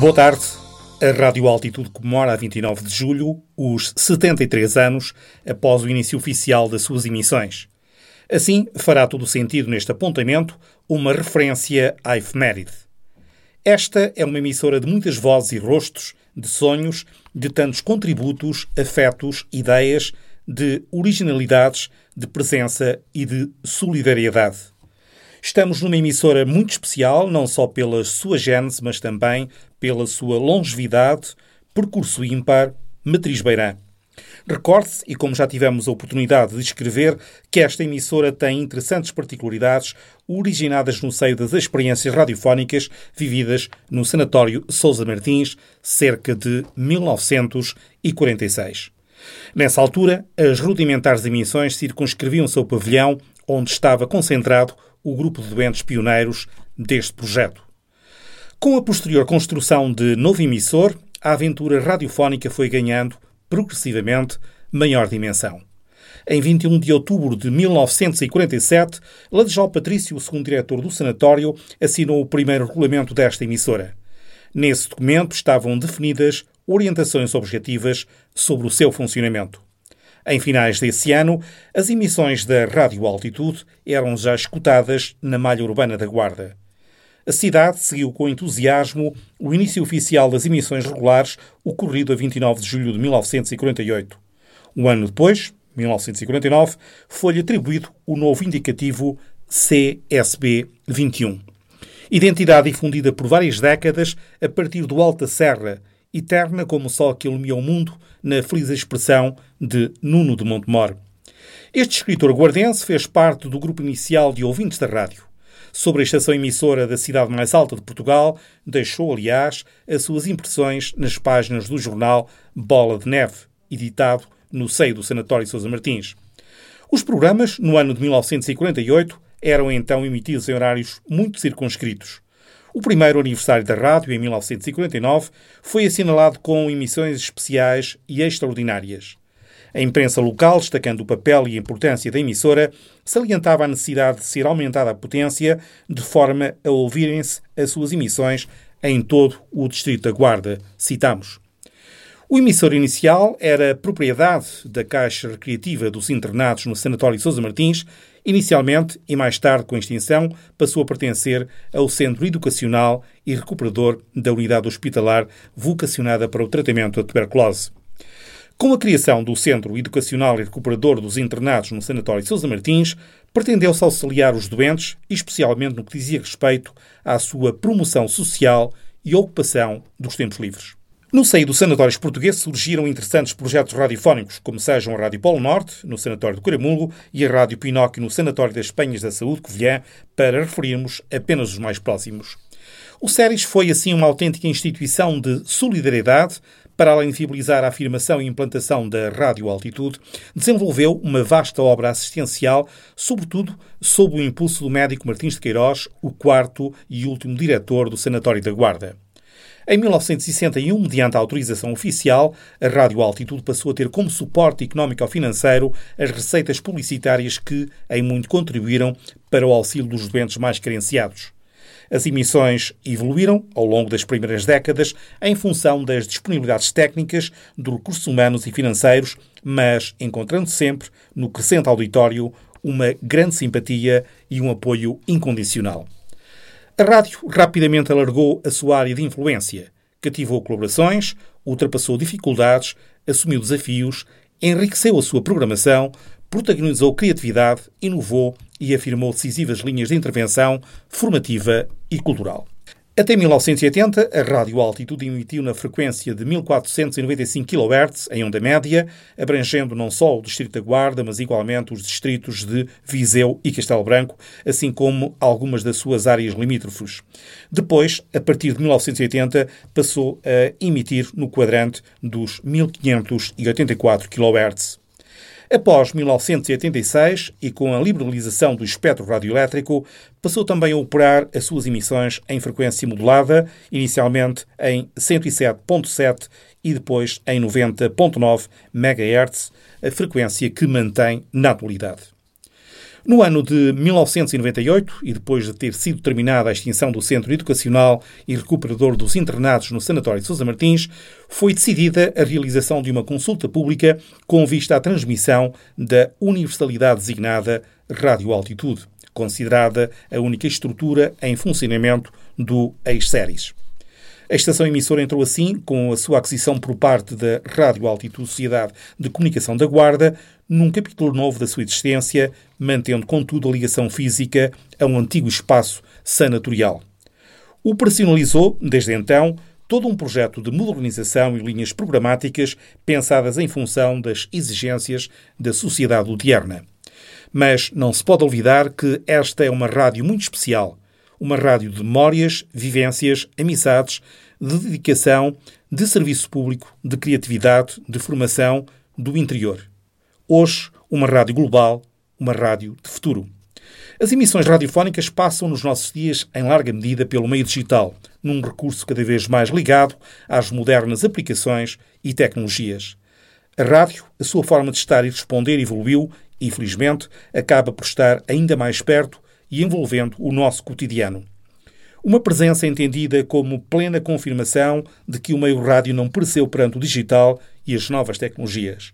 Boa tarde. A Rádio Altitude comemora a 29 de julho os 73 anos após o início oficial das suas emissões. Assim, fará todo sentido neste apontamento uma referência à efeméride. Esta é uma emissora de muitas vozes e rostos, de sonhos, de tantos contributos, afetos, ideias, de originalidades, de presença e de solidariedade. Estamos numa emissora muito especial, não só pela sua gênese, mas também pela sua longevidade, percurso ímpar, matriz beirã. Recorde-se, e como já tivemos a oportunidade de escrever, que esta emissora tem interessantes particularidades originadas no seio das experiências radiofónicas vividas no Sanatório Sousa Martins, cerca de 1946. Nessa altura, as rudimentares emissões circunscreviam-se ao pavilhão onde estava concentrado o grupo de doentes pioneiros deste projeto. Com a posterior construção de novo emissor, a aventura radiofónica foi ganhando, progressivamente, maior dimensão. Em 21 de outubro de 1947, Ladejal Patrício, o segundo diretor do sanatório, assinou o primeiro regulamento desta emissora. Nesse documento estavam definidas orientações objetivas sobre o seu funcionamento. Em finais desse ano, as emissões da Rádio Altitude eram já escutadas na malha urbana da Guarda. A cidade seguiu com entusiasmo o início oficial das emissões regulares, ocorrido a 29 de julho de 1948. Um ano depois, 1949, foi-lhe atribuído o novo indicativo CSB 21. Identidade difundida por várias décadas a partir do Alta Serra, eterna como o sol que ilumia o mundo, na feliz expressão de Nuno de Montemor. Este escritor guardense fez parte do grupo inicial de ouvintes da rádio. Sobre a estação emissora da cidade mais alta de Portugal, deixou, aliás, as suas impressões nas páginas do jornal Bola de Neve, editado no seio do Sanatório Sousa Martins. Os programas, no ano de 1948, eram então emitidos em horários muito circunscritos. O primeiro aniversário da rádio, em 1949, foi assinalado com emissões especiais e extraordinárias. A imprensa local, destacando o papel e a importância da emissora, salientava a necessidade de ser aumentada a potência de forma a ouvirem-se as suas emissões em todo o Distrito da Guarda. Citamos. O emissor inicial era propriedade da Caixa Recreativa dos Internados no Sanatório Sousa Martins Inicialmente, e mais tarde com extinção, passou a pertencer ao Centro Educacional e Recuperador da Unidade Hospitalar vocacionada para o tratamento da tuberculose. Com a criação do Centro Educacional e Recuperador dos Internados no Sanatório Sousa Martins, pretendeu-se auxiliar os doentes, especialmente no que dizia respeito à sua promoção social e ocupação dos tempos livres. No seio dos sanatórios portugueses surgiram interessantes projetos radiofónicos, como sejam a Rádio Polo Norte, no Sanatório de Caramulo, e a Rádio Pinóquio, no Sanatório das Penhas da Saúde, Covilhã, para referirmos apenas os mais próximos. O SERIS foi, assim, uma autêntica instituição de solidariedade, para além de viabilizar a afirmação e implantação da Rádio Altitude, desenvolveu uma vasta obra assistencial, sobretudo sob o impulso do médico Martins de Queiroz, o quarto e último diretor do Sanatório da Guarda. Em 1961, mediante a autorização oficial, a Rádio Altitude passou a ter como suporte económico-financeiro as receitas publicitárias que, em muito, contribuíram para o auxílio dos doentes mais carenciados. As emissões evoluíram ao longo das primeiras décadas em função das disponibilidades técnicas, dos recursos humanos e financeiros, mas encontrando sempre, no crescente auditório, uma grande simpatia e um apoio incondicional. A rádio rapidamente alargou a sua área de influência, cativou colaborações, ultrapassou dificuldades, assumiu desafios, enriqueceu a sua programação, protagonizou criatividade, inovou e afirmou decisivas linhas de intervenção formativa e cultural. Até 1980, a Rádio Altitude emitiu na frequência de 1495 kHz, em onda média, abrangendo não só o Distrito da Guarda, mas igualmente os distritos de Viseu e Castelo Branco, assim como algumas das suas áreas limítrofes. Depois, a partir de 1980, passou a emitir no quadrante dos 1584 kHz. Após 1986 e com a liberalização do espectro radioelétrico, passou também a operar as suas emissões em frequência modulada, inicialmente em 107.7 e depois em 90.9 MHz, a frequência que mantém na atualidade. No ano de 1998, e depois de ter sido terminada a extinção do Centro Educacional e Recuperador dos Internados no Sanatório de Sousa Martins, foi decidida a realização de uma consulta pública com vista à transmissão da universalidade designada Rádio Altitude, considerada a única estrutura em funcionamento do ex-séries. A estação emissora entrou assim, com a sua aquisição por parte da Rádio Altitude Sociedade de Comunicação da Guarda, num capítulo novo da sua existência, mantendo, contudo, a ligação física a um antigo espaço sanatorial. Operacionalizou, desde então, todo um projeto de modernização e linhas programáticas pensadas em função das exigências da sociedade ludierna. Mas não se pode olvidar que esta é uma rádio muito especial, uma rádio de memórias, vivências, amizades, de dedicação, de serviço público, de criatividade, de formação, do interior. Hoje, uma rádio global, uma rádio de futuro. As emissões radiofónicas passam nos nossos dias, em larga medida, pelo meio digital, num recurso cada vez mais ligado às modernas aplicações e tecnologias. A rádio, a sua forma de estar e responder evoluiu e, infelizmente, acaba por estar ainda mais perto e envolvendo o nosso cotidiano. Uma presença entendida como plena confirmação de que o meio rádio não pereceu perante o digital e as novas tecnologias.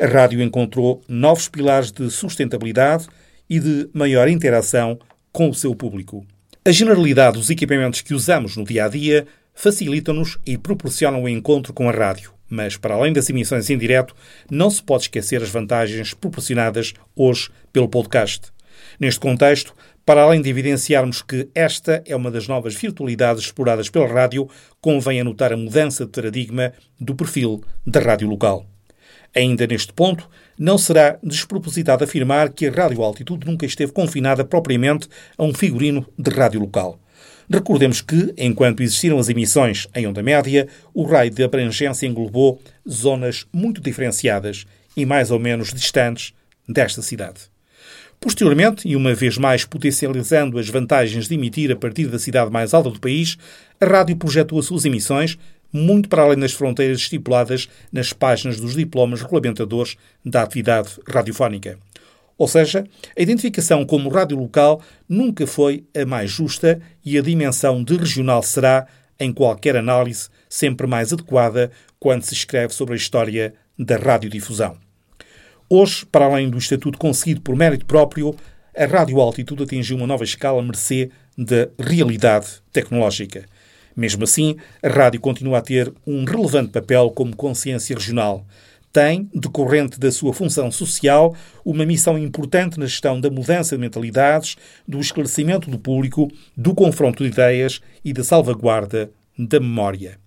A rádio encontrou novos pilares de sustentabilidade e de maior interação com o seu público. A generalidade dos equipamentos que usamos no dia a dia facilitam-nos e proporcionam o encontro com a rádio. Mas, para além das emissões em direto, não se pode esquecer as vantagens proporcionadas hoje pelo podcast. Neste contexto, para além de evidenciarmos que esta é uma das novas virtualidades exploradas pela rádio, convém anotar a mudança de paradigma do perfil da rádio local. Ainda neste ponto, não será despropositado afirmar que a Rádio Altitude nunca esteve confinada propriamente a um figurino de rádio local. Recordemos que, enquanto existiram as emissões em onda média, o raio de abrangência englobou zonas muito diferenciadas e mais ou menos distantes desta cidade. Posteriormente, e uma vez mais potencializando as vantagens de emitir a partir da cidade mais alta do país, a rádio projetou as suas emissões muito para além das fronteiras estipuladas nas páginas dos diplomas regulamentadores da atividade radiofónica. Ou seja, a identificação como rádio local nunca foi a mais justa e a dimensão de regional será, em qualquer análise, sempre mais adequada quando se escreve sobre a história da radiodifusão. Hoje, para além do estatuto conseguido por mérito próprio, a Rádio Altitude atingiu uma nova escala mercê da realidade tecnológica. Mesmo assim, a rádio continua a ter um relevante papel como consciência regional. Tem, decorrente da sua função social, uma missão importante na gestão da mudança de mentalidades, do esclarecimento do público, do confronto de ideias e da salvaguarda da memória.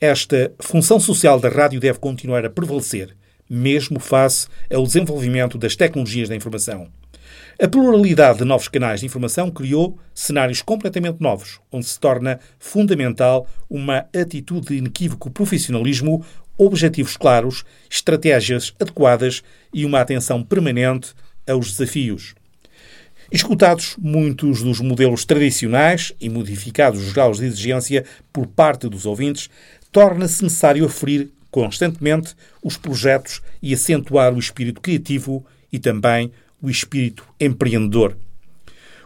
Esta função social da rádio deve continuar a prevalecer mesmo face ao desenvolvimento das tecnologias da informação. A pluralidade de novos canais de informação criou cenários completamente novos, onde se torna fundamental uma atitude de inequívoco profissionalismo, objetivos claros, estratégias adequadas e uma atenção permanente aos desafios. Escutados muitos dos modelos tradicionais e modificados os graus de exigência por parte dos ouvintes, torna-se necessário aferir constantemente os projetos e acentuar o espírito criativo e também o espírito empreendedor.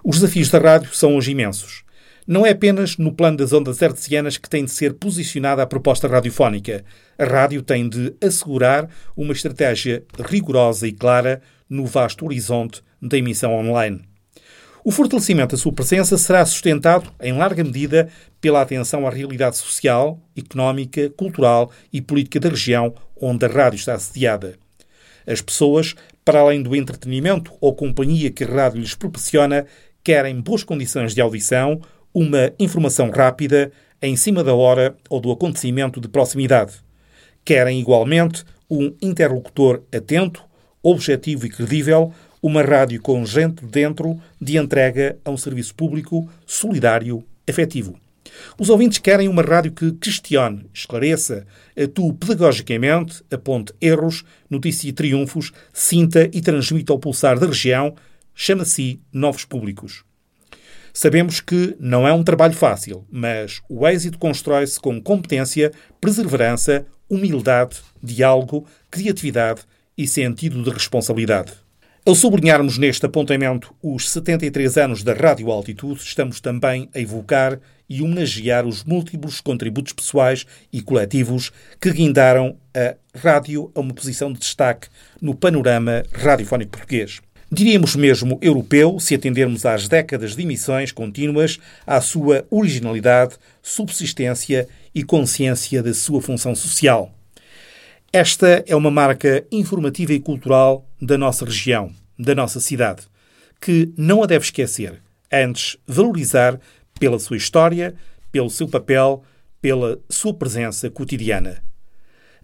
Os desafios da rádio são hoje imensos. Não é apenas no plano das ondas hertzianas que tem de ser posicionada a proposta radiofónica. A rádio tem de assegurar uma estratégia rigorosa e clara no vasto horizonte da emissão online. O fortalecimento da sua presença será sustentado, em larga medida, pela atenção à realidade social, económica, cultural e política da região onde a rádio está assediada. As pessoas, para além do entretenimento ou companhia que a rádio lhes proporciona, querem boas condições de audição, uma informação rápida, em cima da hora ou do acontecimento de proximidade. Querem, igualmente, um interlocutor atento, objetivo e credível, uma rádio com gente dentro de entrega a um serviço público solidário, efetivo. Os ouvintes querem uma rádio que questione, esclareça, atue pedagogicamente, aponte erros, noticie triunfos, sinta e transmita ao pulsar da região, chama-se novos públicos. Sabemos que não é um trabalho fácil, mas o êxito constrói-se com competência, perseverança, humildade, diálogo, criatividade e sentido de responsabilidade. Ao sublinharmos neste apontamento os 73 anos da Rádio Altitude, estamos também a evocar e homenagear os múltiplos contributos pessoais e coletivos que guindaram a rádio a uma posição de destaque no panorama radiofónico português. Diríamos mesmo europeu, se atendermos às décadas de emissões contínuas, à sua originalidade, subsistência e consciência da sua função social. Esta é uma marca informativa e cultural da nossa região, da nossa cidade, que não a deve esquecer, antes valorizar pela sua história, pelo seu papel, pela sua presença cotidiana.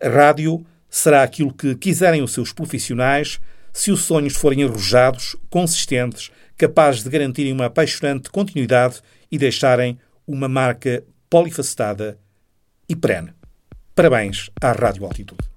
A rádio será aquilo que quiserem os seus profissionais, se os sonhos forem arrojados, consistentes, capazes de garantirem uma apaixonante continuidade e deixarem uma marca polifacetada e perene. Parabéns à Rádio Altitude.